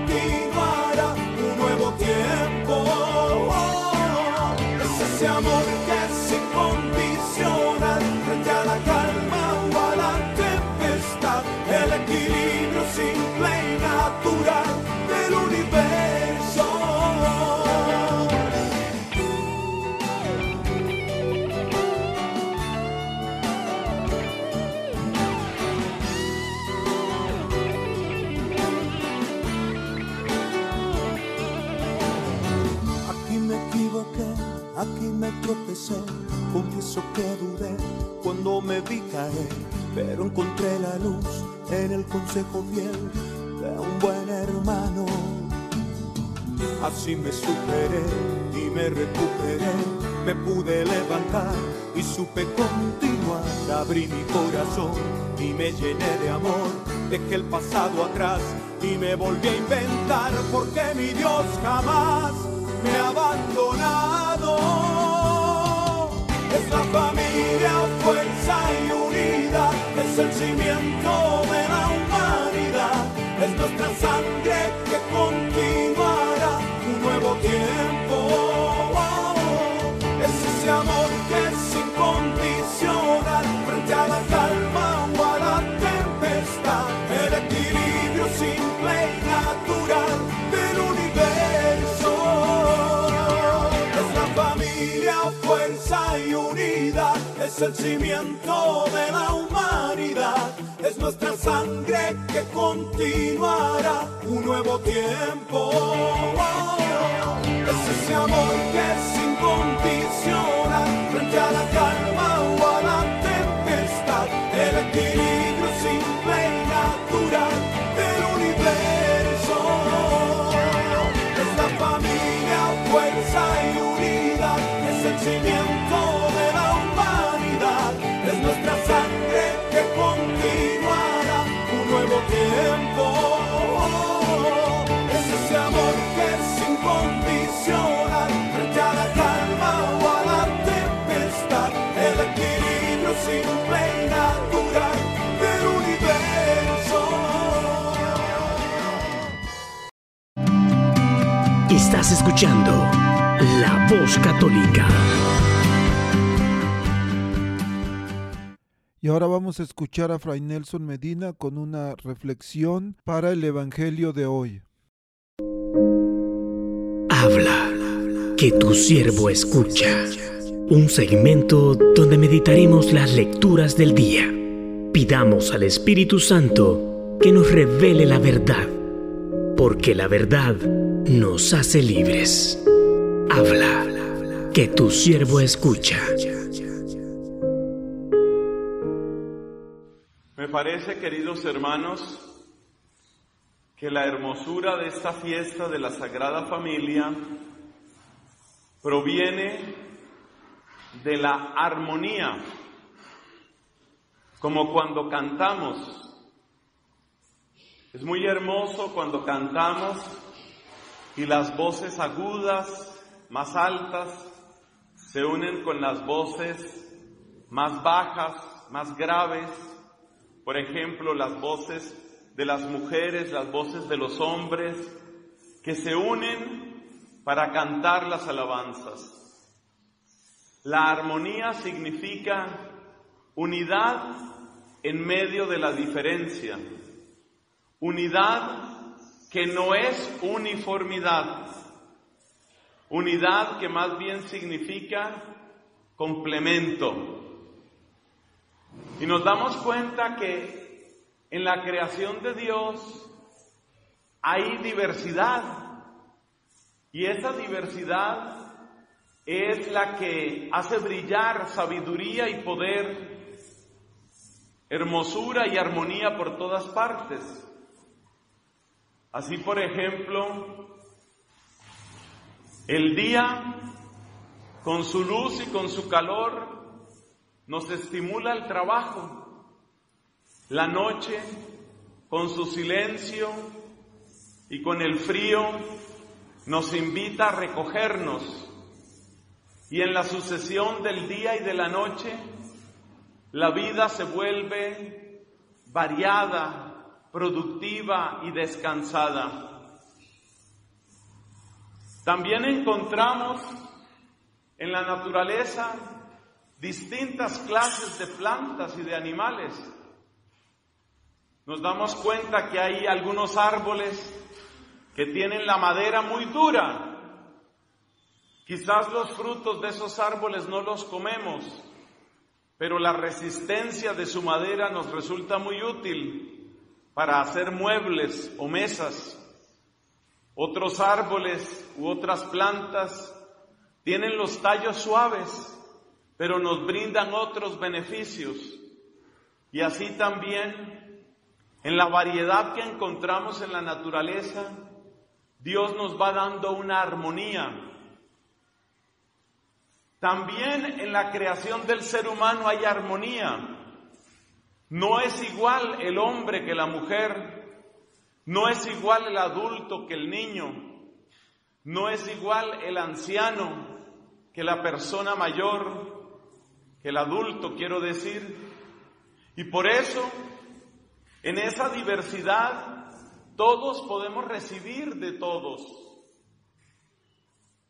tropecé, confieso que dudé cuando me vi caer, pero encontré la luz en el consejo fiel de un buen hermano. Así me superé y me recuperé, me pude levantar y supe continuar. Abrí mi corazón y me llené de amor, dejé el pasado atrás y me volví a inventar porque mi Dios jamás me ha abandonado. Es la familia, fuerza y unidad, es el cimiento de la humanidad, es nuestra sangre que continuará un nuevo tiempo. Es ese amor es el cimiento de la humanidad, es nuestra sangre que continuará un nuevo tiempo. Es ese amor que es incondicional frente a la calma o a la tempestad, el equilibrio
Estás escuchando La Voz Católica.
Y ahora vamos a escuchar a Fray Nelson Medina con una reflexión para el Evangelio de hoy.
Habla, que tu siervo escucha. Un segmento donde meditaremos las lecturas del día. Pidamos al Espíritu Santo que nos revele la verdad, porque la verdad nos hace libres. Habla, que tu siervo escucha.
Me parece, queridos hermanos, que la hermosura de esta fiesta de la Sagrada Familia proviene de la armonía, como cuando cantamos. Es muy hermoso cuando cantamos y las voces agudas, más altas, se unen con las voces más bajas, más graves. Por ejemplo, las voces de las mujeres, las voces de los hombres, que se unen para cantar las alabanzas. La armonía significa unidad en medio de la diferencia, unidad que no es uniformidad, unidad que más bien significa complemento. Y nos damos cuenta que en la creación de Dios hay diversidad. Y esa diversidad es la que hace brillar sabiduría y poder, hermosura y armonía por todas partes. Así, por ejemplo, el día, con su luz y con su calor, nos estimula el trabajo. La noche, con su silencio y con el frío, nos invita a recogernos. Y en la sucesión del día y de la noche, la vida se vuelve variada, productiva y descansada. También encontramos en la naturaleza distintas clases de plantas y de animales. Nos damos cuenta que hay algunos árboles que tienen la madera muy dura. Quizás los frutos de esos árboles no los comemos, pero la resistencia de su madera nos resulta muy útil para hacer muebles o mesas. Otros árboles u otras plantas tienen los tallos suaves, pero nos brindan otros beneficios. Y así también, en la variedad que encontramos en la naturaleza, Dios nos va dando una armonía. También en la creación del ser humano hay armonía. No es igual el hombre que la mujer. No es igual el adulto que el niño. No es igual el anciano que la persona mayor, el adulto, quiero decir. Y por eso, en esa diversidad, todos podemos recibir de todos.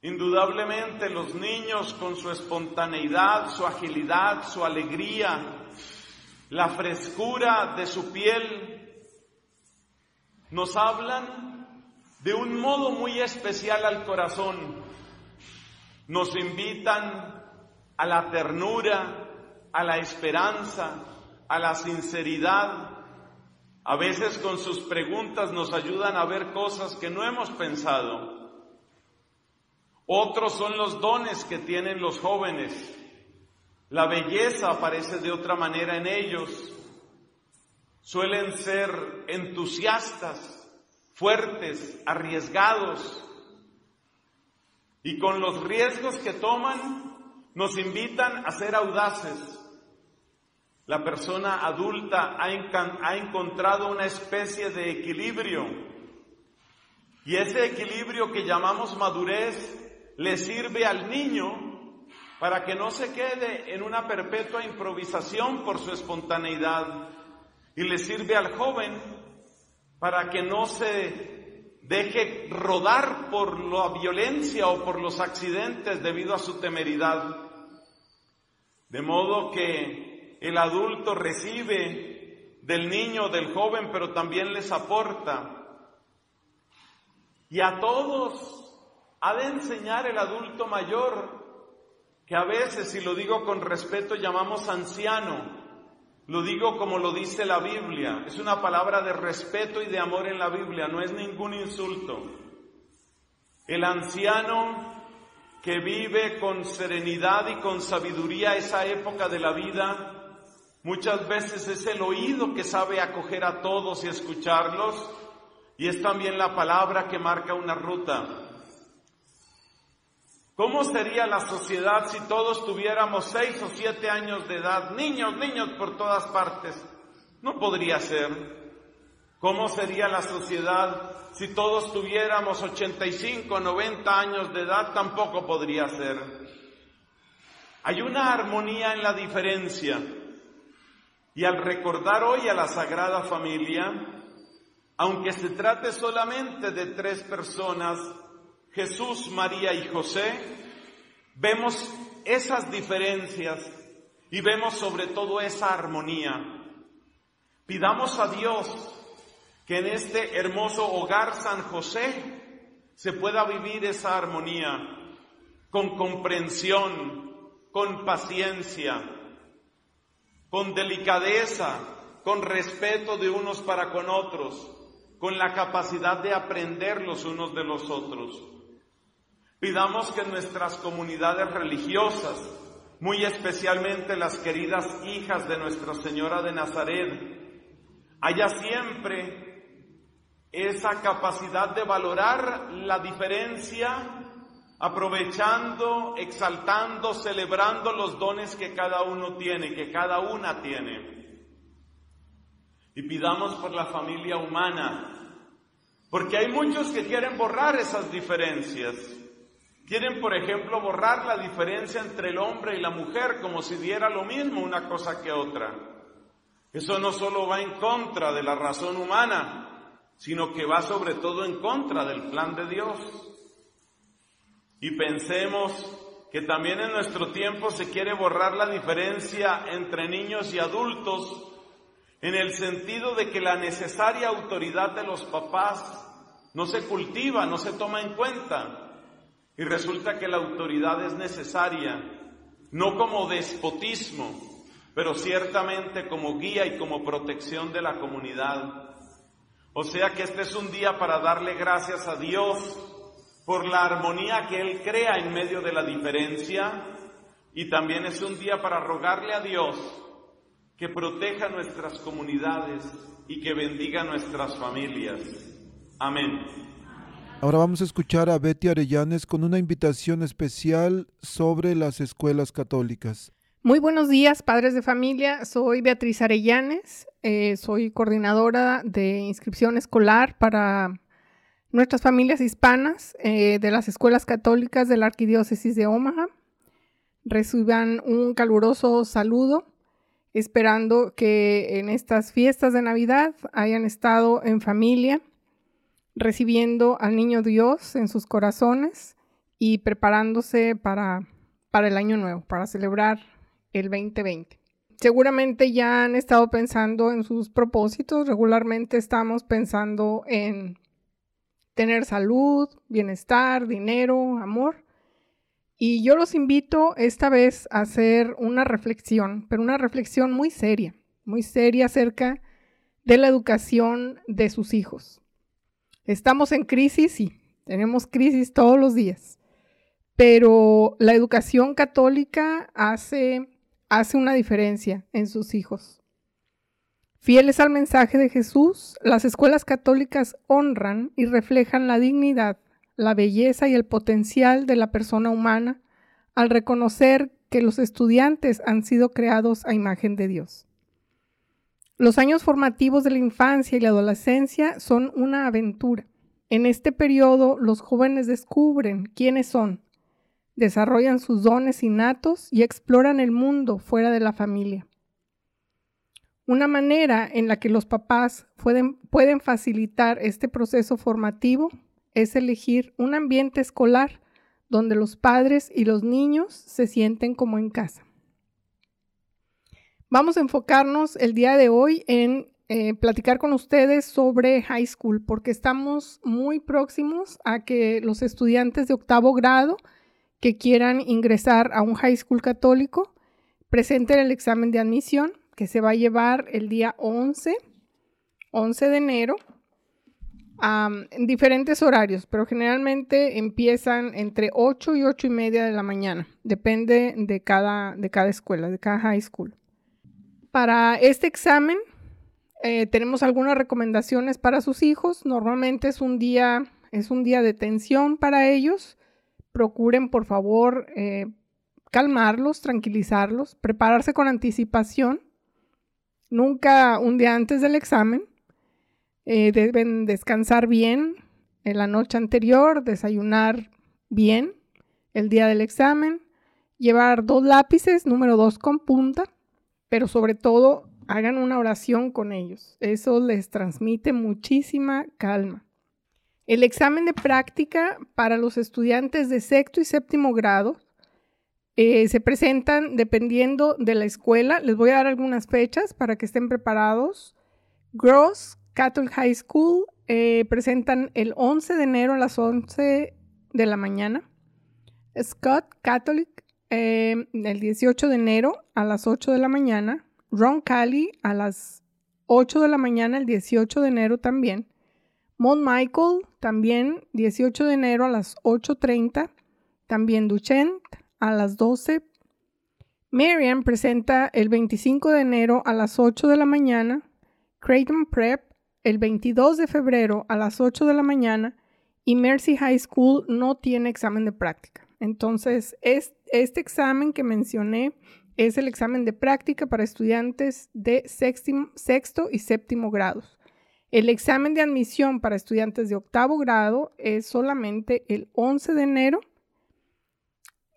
Indudablemente los niños con su espontaneidad, su agilidad, su alegría, la frescura de su piel, nos hablan de un modo muy especial al corazón. Nos invitan a la ternura, a la esperanza, a la sinceridad. A veces con sus preguntas nos ayudan a ver cosas que no hemos pensado. Otros son los dones que tienen los jóvenes. La belleza aparece de otra manera en ellos. Suelen ser entusiastas, fuertes, arriesgados. Y con los riesgos que toman, nos invitan a ser audaces. La persona adulta ha, encontrado una especie de equilibrio. Y ese equilibrio que llamamos madurez le sirve al niño para que no se quede en una perpetua improvisación por su espontaneidad y le sirve al joven para que no se deje rodar por la violencia o por los accidentes debido a su temeridad. De modo que el adulto recibe del niño, del joven, pero también les aporta. Y a todos ha de enseñar el adulto mayor, que a veces, si lo digo con respeto, llamamos anciano. Lo digo como lo dice la Biblia. Es una palabra de respeto y de amor en la Biblia, no es ningún insulto. El anciano que vive con serenidad y con sabiduría esa época de la vida, muchas veces es el oído que sabe acoger a todos y escucharlos, y es también la palabra que marca una ruta. ¿Cómo sería la sociedad si todos tuviéramos seis o siete años de edad? Niños, niños por todas partes. No podría ser. ¿Cómo sería la sociedad si todos tuviéramos 85, 90 años de edad? Tampoco podría ser. Hay una armonía en la diferencia. Y al recordar hoy a la Sagrada Familia, aunque se trate solamente de tres personas, Jesús, María y José, vemos esas diferencias y vemos sobre todo esa armonía. Pidamos a Dios que en este hermoso hogar San José se pueda vivir esa armonía con comprensión, con paciencia, con delicadeza, con respeto de unos para con otros, con la capacidad de aprender los unos de los otros. Pidamos que nuestras comunidades religiosas, muy especialmente las queridas hijas de Nuestra Señora de Nazaret, haya siempre esa capacidad de valorar la diferencia, aprovechando, exaltando, celebrando los dones que cada uno tiene, que cada una tiene. Y pidamos por la familia humana, porque hay muchos que quieren borrar esas diferencias. Quieren, por ejemplo, borrar la diferencia entre el hombre y la mujer como si diera lo mismo una cosa que otra. Eso no solo va en contra de la razón humana, sino que va sobre todo en contra del plan de Dios. Y pensemos que también en nuestro tiempo se quiere borrar la diferencia entre niños y adultos en el sentido de que la necesaria autoridad de los papás no se cultiva, no se toma en cuenta. Y resulta que la autoridad es necesaria, no como despotismo, pero ciertamente como guía y como protección de la comunidad. O sea que este es un día para darle gracias a Dios por la armonía que Él crea en medio de la diferencia y también es un día para rogarle a Dios que proteja nuestras comunidades y que bendiga nuestras familias. Amén.
Ahora vamos a escuchar a Betty Arellanes con una invitación especial sobre las escuelas católicas.
Muy buenos días, padres de familia. Soy Beatriz Arellanes, eh, soy coordinadora de inscripción escolar para nuestras familias hispanas eh, de las escuelas católicas de la Arquidiócesis de Omaha. Reciban un caluroso saludo, esperando que en estas fiestas de Navidad hayan estado en familia, recibiendo al Niño Dios en sus corazones y preparándose para, para el año nuevo, para celebrar el 2020. Seguramente ya han estado pensando en sus propósitos. Regularmente estamos pensando en tener salud, bienestar, dinero, amor. Y yo los invito esta vez a hacer una reflexión, pero una reflexión muy seria, muy seria acerca de la educación de sus hijos. Estamos en crisis, sí, tenemos crisis todos los días, pero la educación católica hace hace una diferencia en sus hijos. Fieles al mensaje de Jesús, las escuelas católicas honran y reflejan la dignidad, la belleza y el potencial de la persona humana al reconocer que los estudiantes han sido creados a imagen de Dios. Los años formativos de la infancia y la adolescencia son una aventura. En este periodo los jóvenes descubren quiénes son, desarrollan sus dones innatos y exploran el mundo fuera de la familia. Una manera en la que los papás pueden, pueden, facilitar este proceso formativo es elegir un ambiente escolar donde los padres y los niños se sienten como en casa. Vamos a enfocarnos el día de hoy en eh, platicar con ustedes sobre high school porque estamos muy próximos a que los estudiantes de octavo grado que quieran ingresar a un high school católico presenten el examen de admisión que se va a llevar el día 11, 11 de enero, en diferentes horarios, pero generalmente empiezan entre 8 y 8 y media de la mañana, depende de cada, de cada escuela, de cada high school. Para este examen eh, tenemos algunas recomendaciones para sus hijos. Normalmente es un día, es un día de tensión para ellos procuren por favor eh, calmarlos, tranquilizarlos, prepararse con anticipación, nunca un día antes del examen. Eh, deben descansar bien en la noche anterior, desayunar bien el día del examen, llevar dos lápices, número dos con punta, pero sobre todo hagan una oración con ellos. Eso les transmite muchísima calma. El examen de práctica para los estudiantes de sexto y séptimo grado eh, se presentan dependiendo de la escuela. Les voy a dar algunas fechas para que estén preparados. Gross Catholic High School eh, presentan el 11 de enero a las 11 de la mañana. Scott Catholic eh, el 18 de enero a las 8 de la mañana. Ron Cali a las 8 de la mañana el 18 de enero también. Mount Michael, también 18 de enero a las 8.30. También Duchenne a las 12. Marian presenta el 25 de enero a las 8 de la mañana. Creighton Prep el 22 de febrero a las 8 de la mañana. Y Mercy High School no tiene examen de práctica. Entonces, este examen que mencioné es el examen de práctica para estudiantes de sexto y séptimo grados. El examen de admisión para estudiantes de octavo grado es solamente el 11 de enero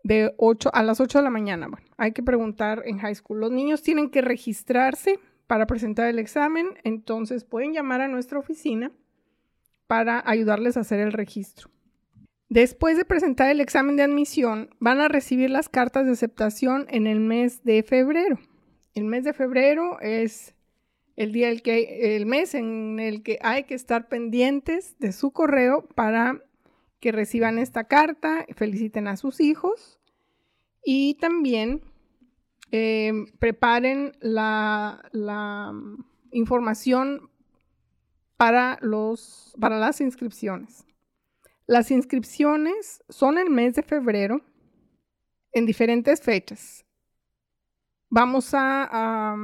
de 8 a las 8 de la mañana. Bueno, hay que preguntar en high school. Los niños tienen que registrarse para presentar el examen, entonces pueden llamar a nuestra oficina para ayudarles a hacer el registro. Después de presentar el examen de admisión, van a recibir las cartas de aceptación en el mes de febrero. El mes de febrero es el día el que el mes en el que hay que estar pendientes de su correo para que reciban esta carta, feliciten a sus hijos y también eh, preparen la, la, información para, los, para las inscripciones. Las inscripciones son el mes de febrero en diferentes fechas. Vamos a a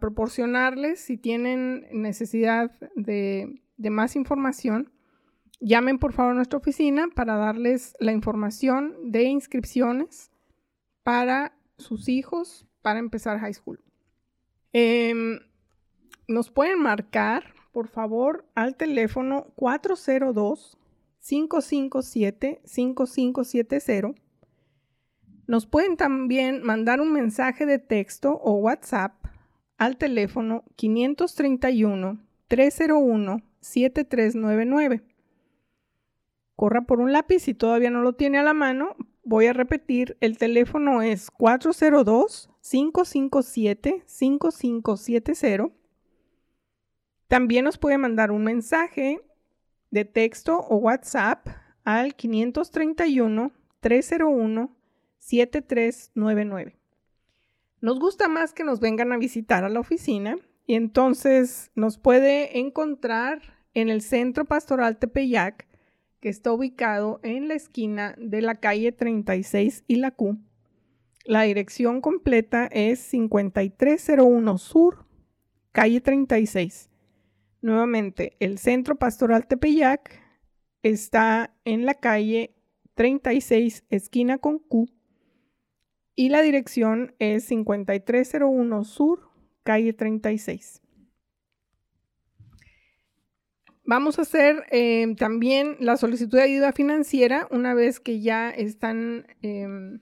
proporcionarles, si tienen necesidad de, más información, llamen por favor a nuestra oficina para darles la información de inscripciones para sus hijos para empezar high school. Em, nos pueden marcar, por favor, al teléfono 402-557-5570. Nos pueden también mandar un mensaje de texto o WhatsApp al teléfono 531-301-7399. Corra por un lápiz si todavía no lo tiene a la mano. Voy a repetir, el teléfono es 402-557-5570. También nos puede mandar un mensaje de texto o WhatsApp al 531-301-7399. Nos gusta más que nos vengan a visitar a la oficina y entonces nos puede encontrar en el Centro Pastoral Tepeyac que está ubicado en la esquina de la calle 36 y la Q. La dirección completa es 5301 Sur, calle 36. Nuevamente, el Centro Pastoral Tepeyac está en la calle 36, esquina con Q. Y la dirección es 5301 Sur, calle 36. Vamos a hacer em, también la solicitud de ayuda financiera una vez que ya están, em,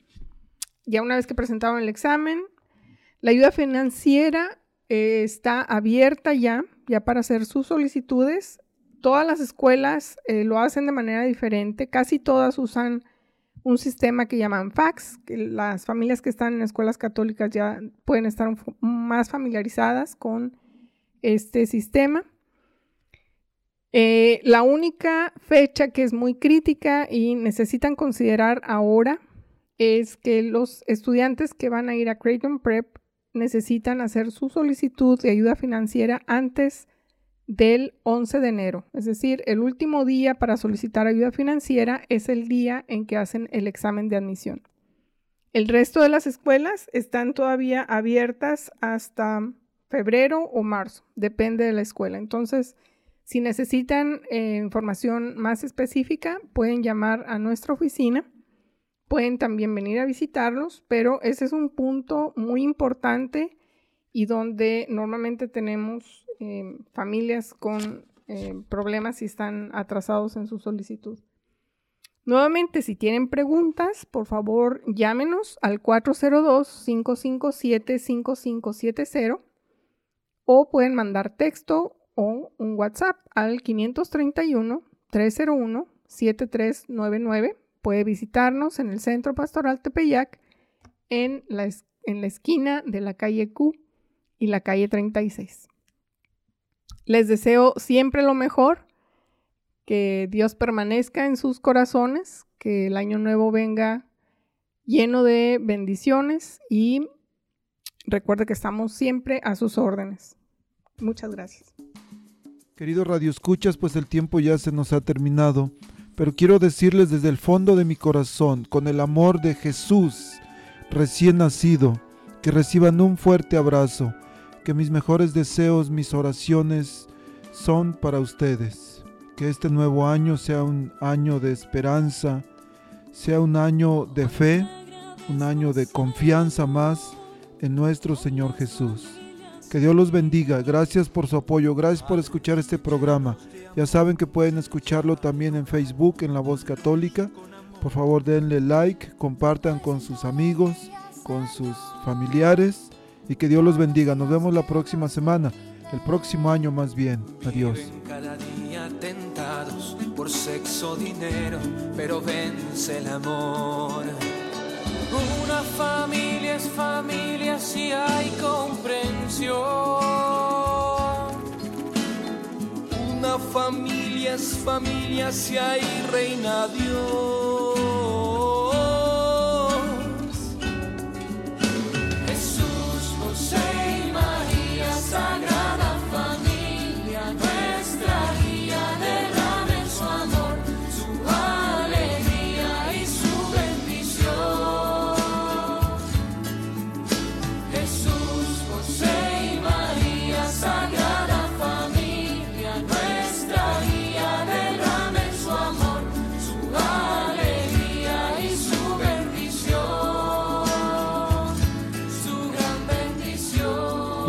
ya una vez que presentaron el examen. La ayuda financiera eh, está abierta ya, ya para hacer sus solicitudes. Todas las escuelas eh, lo hacen de manera diferente, casi todas usan un sistema que llaman fax, que las familias que están en escuelas católicas ya pueden estar más familiarizadas con este sistema. Eh, la única fecha que es muy crítica y necesitan considerar ahora es que los estudiantes que van a ir a Creighton Prep necesitan hacer su solicitud de ayuda financiera antes del 11 de enero. Es decir, el último día para solicitar ayuda financiera es el día en que hacen el examen de admisión. El resto de las escuelas están todavía abiertas hasta febrero o marzo, depende de la escuela. Entonces, si necesitan eh, información más específica, pueden llamar a nuestra oficina. Pueden también venir a visitarlos, pero ese es un punto muy importante y donde normalmente tenemos eh, familias con eh, problemas y están atrasados en su solicitud. Nuevamente, si tienen preguntas, por favor llámenos al 402-557-5570 o pueden mandar texto o un WhatsApp al 531-301-7399. Puede visitarnos en el Centro Pastoral Tepeyac en la, en la esquina de la calle Q y la calle 36. Les deseo siempre lo mejor, que Dios permanezca en sus corazones, que el año nuevo venga lleno de bendiciones y recuerde que estamos siempre a sus órdenes. Muchas gracias.
Queridos radioescuchas, pues el tiempo ya se nos ha terminado, pero quiero decirles desde el fondo de mi corazón, con el amor de Jesús recién nacido, que reciban un fuerte abrazo, que mis mejores deseos, mis oraciones son para ustedes. Que este nuevo año sea un año de esperanza, sea un año de fe, un año de confianza más en nuestro Señor Jesús. Que Dios los bendiga. Gracias por su apoyo. Gracias por escuchar este programa. Ya saben que pueden escucharlo también en Facebook, en La Voz Católica. Por favor, denle like, compartan con sus amigos, con sus familiares y que Dios los bendiga. Nos vemos la próxima semana, el próximo año más bien. Adiós.
Cada día tentados por sexo, dinero, pero vence el amor. Una familia es familia si hay comprensión. Una familia es familia si hay reina Dios.